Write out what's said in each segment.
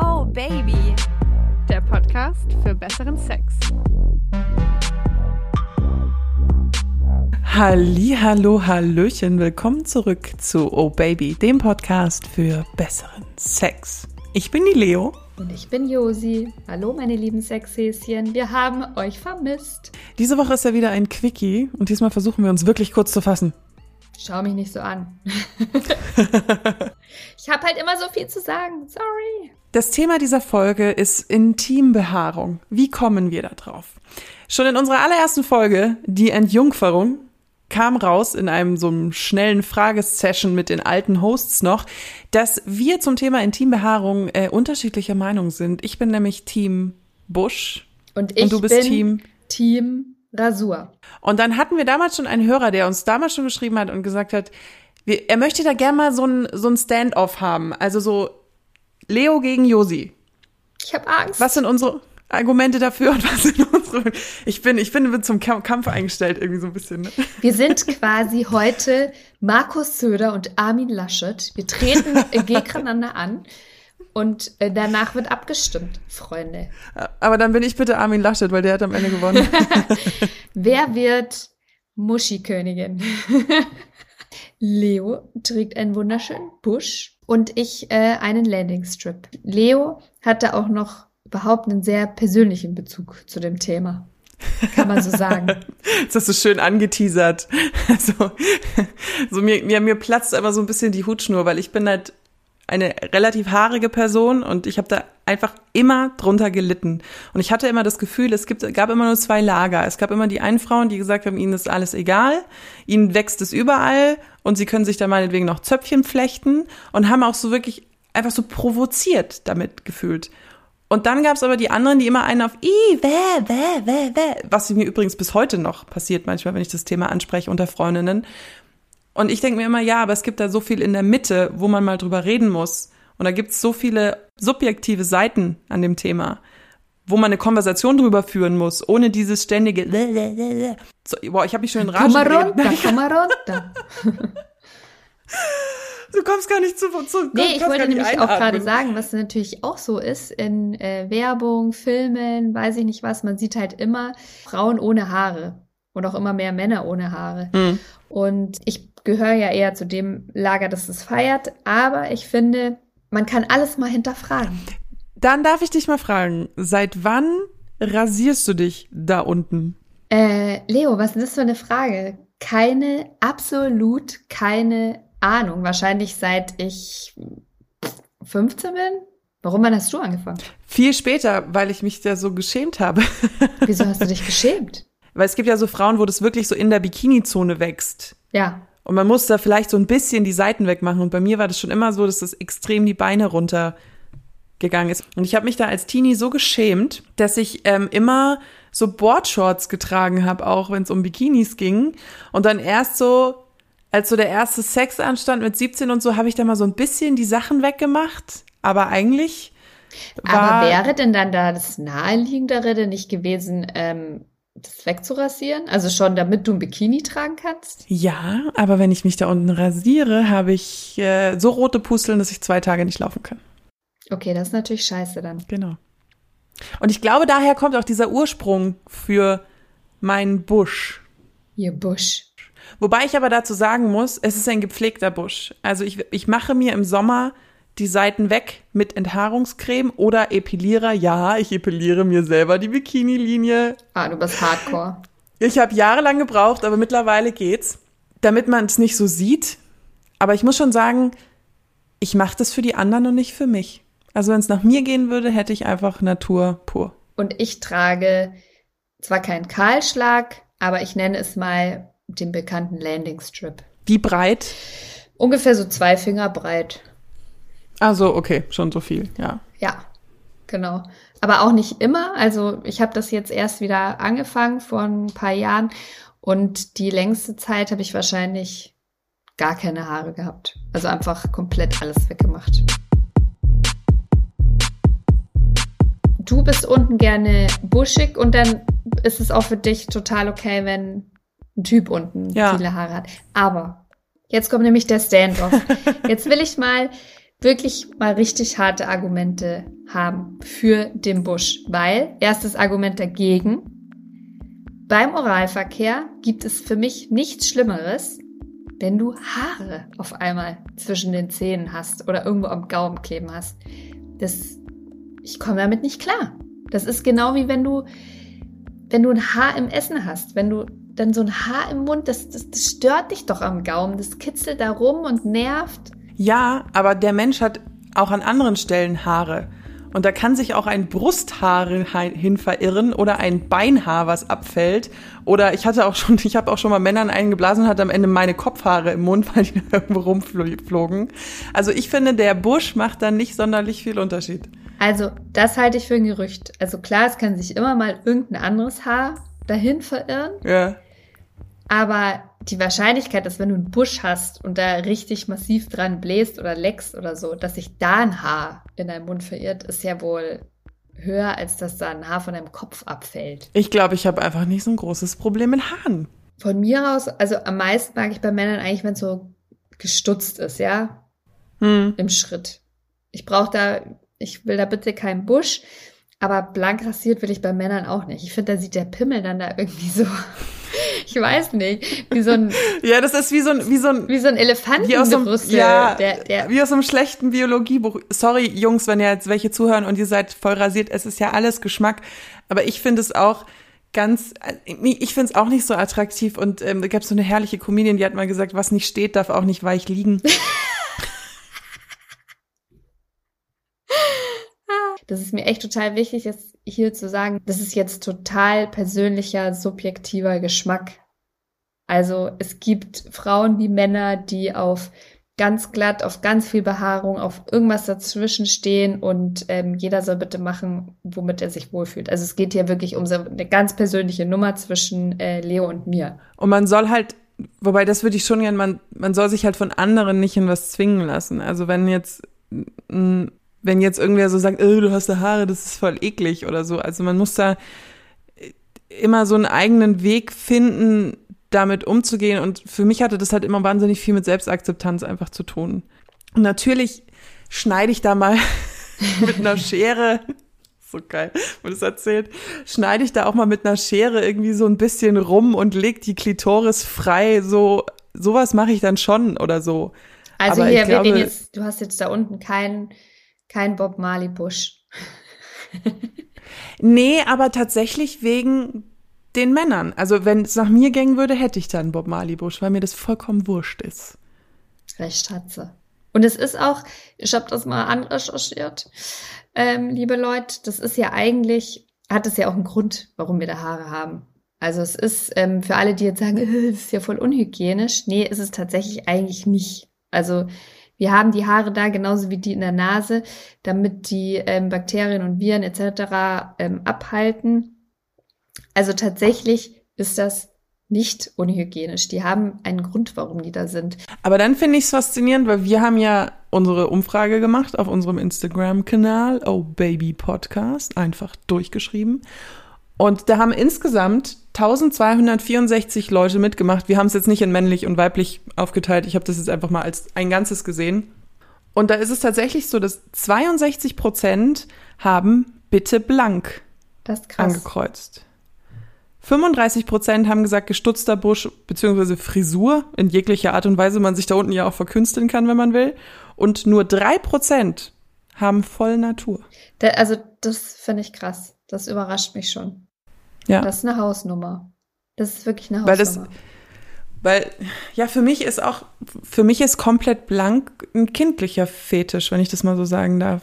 Oh Baby, der Podcast für besseren Sex. Halli, hallo, hallöchen, willkommen zurück zu Oh Baby, dem Podcast für besseren Sex. Ich bin die Leo. Und ich bin Josi. Hallo, meine lieben Sexhäschen. Wir haben euch vermisst. Diese Woche ist ja wieder ein Quickie und diesmal versuchen wir uns wirklich kurz zu fassen. Schau mich nicht so an. ich habe halt immer so viel zu sagen. Sorry. Das Thema dieser Folge ist Intimbehaarung. Wie kommen wir da drauf? Schon in unserer allerersten Folge, die Entjungferung, kam raus in einem so einem schnellen Fragesession mit den alten Hosts noch, dass wir zum Thema Intimbehaarung äh, unterschiedlicher Meinung sind. Ich bin nämlich Team Bush und, ich und du bist bin Team Team Rasur. Und dann hatten wir damals schon einen Hörer, der uns damals schon geschrieben hat und gesagt hat, wir, er möchte da gerne mal so ein, so ein Stand-off haben. Also so Leo gegen Josi. Ich habe Angst. Was sind unsere Argumente dafür und was sind unsere? Ich bin, ich bin zum Kampf eingestellt irgendwie so ein bisschen. Ne? Wir sind quasi heute Markus Söder und Armin Laschet. Wir treten gegeneinander an. Und äh, danach wird abgestimmt, Freunde. Aber dann bin ich bitte Armin Laschet, weil der hat am Ende gewonnen. Wer wird Muschi-Königin? Leo trägt einen wunderschönen Busch und ich äh, einen Landingstrip. Leo hatte auch noch überhaupt einen sehr persönlichen Bezug zu dem Thema. Kann man so sagen. das hast du schön angeteasert. Also, so mir, mir, mir platzt aber so ein bisschen die Hutschnur, weil ich bin halt eine relativ haarige Person und ich habe da einfach immer drunter gelitten. Und ich hatte immer das Gefühl, es gibt, gab immer nur zwei Lager. Es gab immer die einen Frauen, die gesagt haben, ihnen ist alles egal, ihnen wächst es überall und sie können sich da meinetwegen noch Zöpfchen flechten und haben auch so wirklich einfach so provoziert damit gefühlt. Und dann gab es aber die anderen, die immer einen auf i, wä, wä, wä, wä, was mir übrigens bis heute noch passiert manchmal, wenn ich das Thema anspreche unter Freundinnen. Und ich denke mir immer, ja, aber es gibt da so viel in der Mitte, wo man mal drüber reden muss. Und da gibt es so viele subjektive Seiten an dem Thema, wo man eine Konversation drüber führen muss, ohne dieses ständige. So, boah, ich habe mich schon in Rage Komm mal runter, komm mal runter. Du kommst gar nicht zu. zu nee, ich wollte nämlich einatmen. auch gerade sagen, was natürlich auch so ist in äh, Werbung, Filmen, weiß ich nicht was. Man sieht halt immer Frauen ohne Haare und auch immer mehr Männer ohne Haare. Mhm. Und ich gehöre ja eher zu dem Lager, das es feiert. Aber ich finde, man kann alles mal hinterfragen. Dann darf ich dich mal fragen, seit wann rasierst du dich da unten? Äh, Leo, was ist das für eine Frage? Keine, absolut keine Ahnung. Wahrscheinlich seit ich 15 bin. Warum wann hast du angefangen? Viel später, weil ich mich da so geschämt habe. Wieso hast du dich geschämt? Weil es gibt ja so Frauen, wo das wirklich so in der Bikini-Zone wächst. Ja. Und man muss da vielleicht so ein bisschen die Seiten wegmachen. Und bei mir war das schon immer so, dass das extrem die Beine runtergegangen ist. Und ich habe mich da als Teenie so geschämt, dass ich ähm, immer so Boardshorts getragen habe, auch wenn es um Bikinis ging. Und dann erst so als so der erste Sex anstand mit 17 und so, habe ich da mal so ein bisschen die Sachen weggemacht. Aber eigentlich. War Aber wäre denn dann da das Naheliegendere denn nicht gewesen, ähm, das wegzurasieren? Also schon, damit du ein Bikini tragen kannst? Ja, aber wenn ich mich da unten rasiere, habe ich äh, so rote Pusteln, dass ich zwei Tage nicht laufen kann. Okay, das ist natürlich scheiße dann. Genau. Und ich glaube, daher kommt auch dieser Ursprung für meinen Busch. Ihr Busch. Wobei ich aber dazu sagen muss, es ist ein gepflegter Busch. Also ich, ich mache mir im Sommer die Seiten weg mit Enthaarungscreme oder Epilierer. Ja, ich epiliere mir selber die Bikini-Linie. Ah, du bist hardcore. Ich habe jahrelang gebraucht, aber mittlerweile geht's, damit man es nicht so sieht. Aber ich muss schon sagen, ich mache das für die anderen und nicht für mich. Also wenn es nach mir gehen würde, hätte ich einfach Natur pur. Und ich trage zwar keinen Kahlschlag, aber ich nenne es mal den bekannten Landing Strip. Wie breit? Ungefähr so zwei Finger breit. Also okay, schon so viel, ja. Ja, genau. Aber auch nicht immer. Also ich habe das jetzt erst wieder angefangen vor ein paar Jahren und die längste Zeit habe ich wahrscheinlich gar keine Haare gehabt. Also einfach komplett alles weggemacht. Du bist unten gerne buschig und dann ist es auch für dich total okay, wenn ein Typ unten ja. viele Haare hat. Aber Jetzt kommt nämlich der Standoff. Jetzt will ich mal wirklich mal richtig harte Argumente haben für den Busch, weil erstes Argument dagegen. Beim Oralverkehr gibt es für mich nichts Schlimmeres, wenn du Haare auf einmal zwischen den Zähnen hast oder irgendwo am Gaumen kleben hast. Das, ich komme damit nicht klar. Das ist genau wie wenn du, wenn du ein Haar im Essen hast, wenn du dann so ein Haar im Mund, das, das, das stört dich doch am Gaumen, das kitzelt da rum und nervt. Ja, aber der Mensch hat auch an anderen Stellen Haare. Und da kann sich auch ein Brusthaar hin verirren oder ein Beinhaar, was abfällt. Oder ich hatte auch schon, ich habe auch schon mal Männern eingeblasen und hatte am Ende meine Kopfhaare im Mund, weil die irgendwo rumflogen. Also ich finde, der Busch macht da nicht sonderlich viel Unterschied. Also das halte ich für ein Gerücht. Also klar, es kann sich immer mal irgendein anderes Haar dahin verirren. Ja. Aber die Wahrscheinlichkeit, dass wenn du einen Busch hast und da richtig massiv dran bläst oder leckst oder so, dass sich da ein Haar in deinem Mund verirrt, ist ja wohl höher, als dass da ein Haar von deinem Kopf abfällt. Ich glaube, ich habe einfach nicht so ein großes Problem mit Haaren. Von mir aus, also am meisten mag ich bei Männern eigentlich, wenn es so gestutzt ist, ja? Hm. Im Schritt. Ich brauche da, ich will da bitte keinen Busch, aber blank rasiert will ich bei Männern auch nicht. Ich finde, da sieht der Pimmel dann da irgendwie so ich weiß nicht, wie so ein Ja, das ist wie so ein wie so ein wie so ein Elefantenbrüssel, ja, der, der wie aus einem schlechten Biologiebuch. Sorry Jungs, wenn ihr jetzt welche zuhören und ihr seid voll rasiert, es ist ja alles Geschmack, aber ich finde es auch ganz, ich finde es auch nicht so attraktiv und ähm, da gab es so eine herrliche Comedian, die hat mal gesagt, was nicht steht, darf auch nicht weich liegen. Das ist mir echt total wichtig, jetzt hier zu sagen, das ist jetzt total persönlicher, subjektiver Geschmack. Also es gibt Frauen wie Männer, die auf ganz glatt, auf ganz viel Behaarung, auf irgendwas dazwischen stehen und ähm, jeder soll bitte machen, womit er sich wohlfühlt. Also es geht hier wirklich um so eine ganz persönliche Nummer zwischen äh, Leo und mir. Und man soll halt, wobei das würde ich schon gern, man, man soll sich halt von anderen nicht in was zwingen lassen. Also wenn jetzt ein wenn jetzt irgendwer so sagt, oh, du hast da Haare, das ist voll eklig oder so. Also man muss da immer so einen eigenen Weg finden, damit umzugehen. Und für mich hatte das halt immer wahnsinnig viel mit Selbstakzeptanz einfach zu tun. Und natürlich schneide ich da mal mit einer Schere, so geil, wo das erzählt, schneide ich da auch mal mit einer Schere irgendwie so ein bisschen rum und leg die Klitoris frei. So, sowas mache ich dann schon oder so. Also Aber hier, glaube, jetzt, du hast jetzt da unten keinen kein Bob Marley Busch. nee, aber tatsächlich wegen den Männern. Also wenn es nach mir gehen würde, hätte ich dann Bob Marley Busch, weil mir das vollkommen wurscht ist. Recht hat sie. Und es ist auch, ich habe das mal anrecherchiert, ähm, liebe Leute, das ist ja eigentlich, hat es ja auch einen Grund, warum wir da Haare haben. Also es ist ähm, für alle, die jetzt sagen, das ist ja voll unhygienisch. Nee, ist es tatsächlich eigentlich nicht. Also wir haben die Haare da genauso wie die in der Nase, damit die ähm, Bakterien und Viren etc. Ähm, abhalten. Also tatsächlich ist das nicht unhygienisch. Die haben einen Grund, warum die da sind. Aber dann finde ich es faszinierend, weil wir haben ja unsere Umfrage gemacht auf unserem Instagram-Kanal, Oh Baby Podcast, einfach durchgeschrieben. Und da haben insgesamt 1264 Leute mitgemacht. Wir haben es jetzt nicht in männlich und weiblich aufgeteilt. Ich habe das jetzt einfach mal als ein Ganzes gesehen. Und da ist es tatsächlich so, dass 62 Prozent haben bitte blank angekreuzt. 35 Prozent haben gesagt gestutzter Busch bzw. Frisur in jeglicher Art und Weise, man sich da unten ja auch verkünsteln kann, wenn man will. Und nur drei Prozent haben voll Natur. Also das finde ich krass. Das überrascht mich schon. Ja. Das ist eine Hausnummer. Das ist wirklich eine Hausnummer. Weil das, weil, ja, für mich ist auch, für mich ist komplett blank ein kindlicher Fetisch, wenn ich das mal so sagen darf.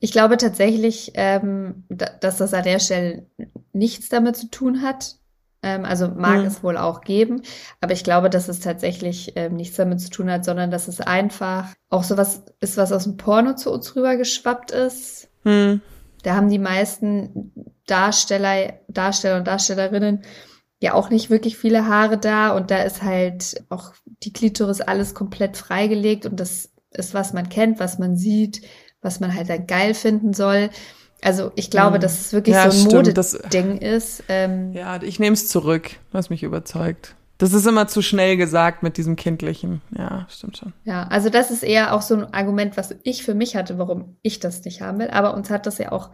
Ich glaube tatsächlich, ähm, dass das an der Stelle nichts damit zu tun hat. Ähm, also mag mhm. es wohl auch geben, aber ich glaube, dass es tatsächlich ähm, nichts damit zu tun hat, sondern dass es einfach auch sowas ist, was aus dem Porno zu uns rübergeschwappt ist. Mhm. Da haben die meisten Darsteller, Darsteller und Darstellerinnen ja auch nicht wirklich viele Haare da und da ist halt auch die Klitoris alles komplett freigelegt und das ist, was man kennt, was man sieht, was man halt dann geil finden soll. Also ich glaube, mhm. dass es wirklich ja, so ein Modeding ist. Ähm, ja, ich nehme es zurück, was mich überzeugt. Das ist immer zu schnell gesagt mit diesem Kindlichen. Ja, stimmt schon. Ja, also das ist eher auch so ein Argument, was ich für mich hatte, warum ich das nicht haben will. Aber uns hat das ja auch,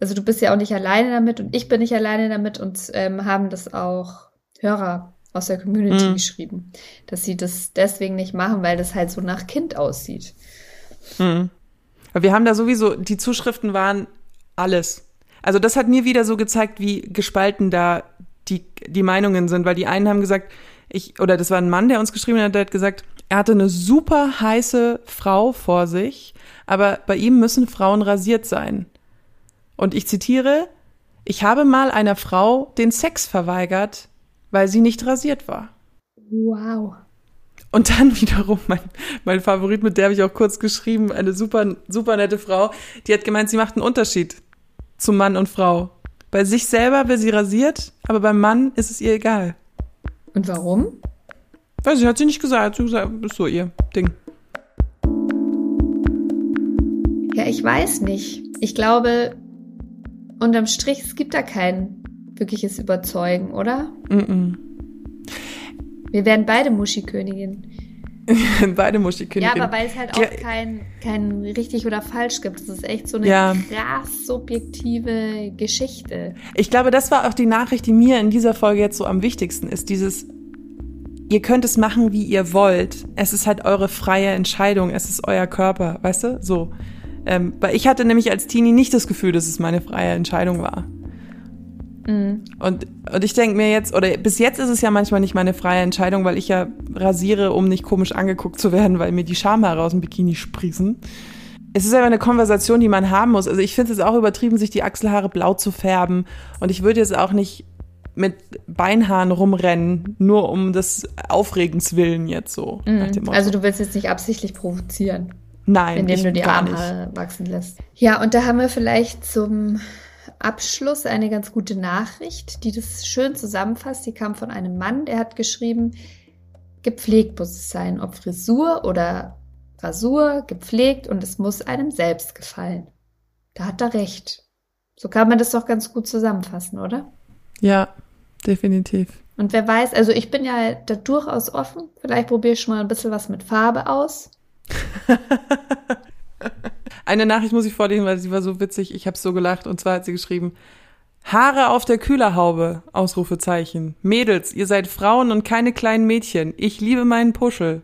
also du bist ja auch nicht alleine damit und ich bin nicht alleine damit und ähm, haben das auch Hörer aus der Community mhm. geschrieben, dass sie das deswegen nicht machen, weil das halt so nach Kind aussieht. Mhm. Wir haben da sowieso, die Zuschriften waren alles. Also das hat mir wieder so gezeigt, wie gespalten da die, die Meinungen sind, weil die einen haben gesagt, ich, oder das war ein Mann, der uns geschrieben hat, der hat gesagt, er hatte eine super heiße Frau vor sich, aber bei ihm müssen Frauen rasiert sein. Und ich zitiere, ich habe mal einer Frau den Sex verweigert, weil sie nicht rasiert war. Wow. Und dann wiederum mein, mein Favorit, mit der habe ich auch kurz geschrieben, eine super, super nette Frau, die hat gemeint, sie macht einen Unterschied zu Mann und Frau. Bei sich selber will sie rasiert, aber beim Mann ist es ihr egal. Und warum? Weiß ich, hat sie nicht gesagt. Sie gesagt, ist so ihr Ding. Ja, ich weiß nicht. Ich glaube, unterm Strich, es gibt da kein wirkliches Überzeugen, oder? Mm, -mm. Wir werden beide Muschikönigin. beide Muschikönigin. Ja, aber weil es halt auch kein, kein richtig oder falsch gibt. Es ist echt so eine ja. krass subjektive Geschichte. Ich glaube, das war auch die Nachricht, die mir in dieser Folge jetzt so am wichtigsten ist. Dieses, ihr könnt es machen, wie ihr wollt. Es ist halt eure freie Entscheidung. Es ist euer Körper, weißt du? So. Ähm, weil ich hatte nämlich als Teenie nicht das Gefühl, dass es meine freie Entscheidung war. Mhm. Und, und ich denke mir jetzt, oder bis jetzt ist es ja manchmal nicht meine freie Entscheidung, weil ich ja rasiere, um nicht komisch angeguckt zu werden, weil mir die Schamhaare aus dem Bikini sprießen. Es ist aber eine Konversation, die man haben muss. Also ich finde es auch übertrieben, sich die Achselhaare blau zu färben. Und ich würde jetzt auch nicht mit Beinhaaren rumrennen, nur um des Aufregens willen jetzt so. Mhm. Also du willst jetzt nicht absichtlich provozieren. Nein, indem du die Armhaare wachsen lässt. Ja, und da haben wir vielleicht zum Abschluss eine ganz gute Nachricht, die das schön zusammenfasst. Die kam von einem Mann, der hat geschrieben, gepflegt muss es sein, ob Frisur oder Rasur, gepflegt und es muss einem selbst gefallen. Da hat er recht. So kann man das doch ganz gut zusammenfassen, oder? Ja, definitiv. Und wer weiß, also ich bin ja da durchaus offen. Vielleicht probiere ich schon mal ein bisschen was mit Farbe aus. Eine Nachricht muss ich vorlesen, weil sie war so witzig. Ich habe so gelacht. Und zwar hat sie geschrieben, Haare auf der Kühlerhaube, Ausrufezeichen. Mädels, ihr seid Frauen und keine kleinen Mädchen. Ich liebe meinen Puschel.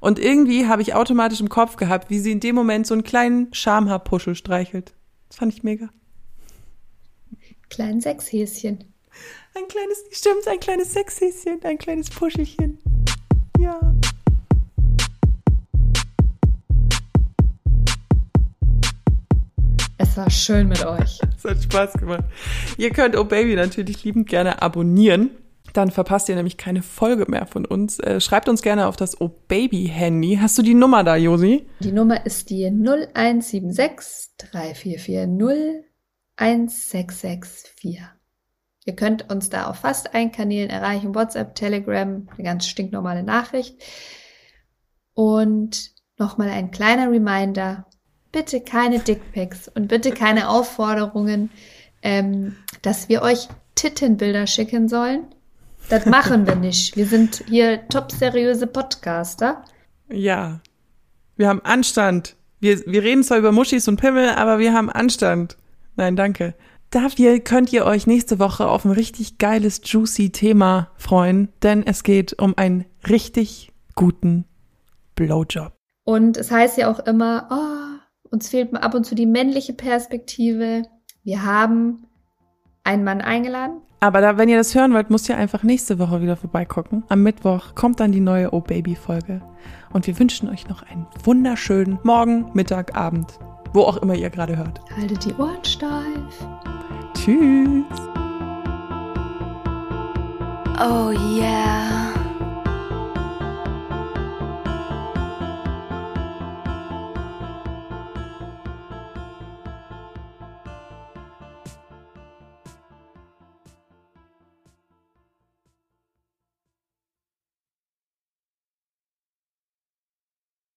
Und irgendwie habe ich automatisch im Kopf gehabt, wie sie in dem Moment so einen kleinen Schamhaarpuschel streichelt. Das fand ich mega. Kleinen Sechshäschen. Ein kleines, stimmt, ein kleines Sechshäschen, ein kleines Puschelchen. Ja. War schön mit euch. es hat Spaß gemacht. Ihr könnt Oh Baby natürlich liebend gerne abonnieren. Dann verpasst ihr nämlich keine Folge mehr von uns. Äh, schreibt uns gerne auf das Oh Baby Handy. Hast du die Nummer da, Josi? Die Nummer ist die 0176 3440 1664. Ihr könnt uns da auf fast allen Kanälen erreichen. WhatsApp, Telegram, eine ganz stinknormale Nachricht. Und nochmal ein kleiner Reminder bitte keine Dickpics und bitte keine Aufforderungen, ähm, dass wir euch Tittenbilder schicken sollen. Das machen wir nicht. Wir sind hier top seriöse Podcaster. Ja. Wir haben Anstand. Wir, wir reden zwar über Muschis und Pimmel, aber wir haben Anstand. Nein, danke. Dafür könnt ihr euch nächste Woche auf ein richtig geiles, juicy Thema freuen, denn es geht um einen richtig guten Blowjob. Und es heißt ja auch immer, oh, uns fehlt ab und zu die männliche Perspektive. Wir haben einen Mann eingeladen. Aber da, wenn ihr das hören wollt, müsst ihr einfach nächste Woche wieder vorbeigucken. Am Mittwoch kommt dann die neue Oh Baby Folge. Und wir wünschen euch noch einen wunderschönen Morgen, Mittag, Abend. Wo auch immer ihr gerade hört. Haltet die Ohren steif. Tschüss. Oh yeah.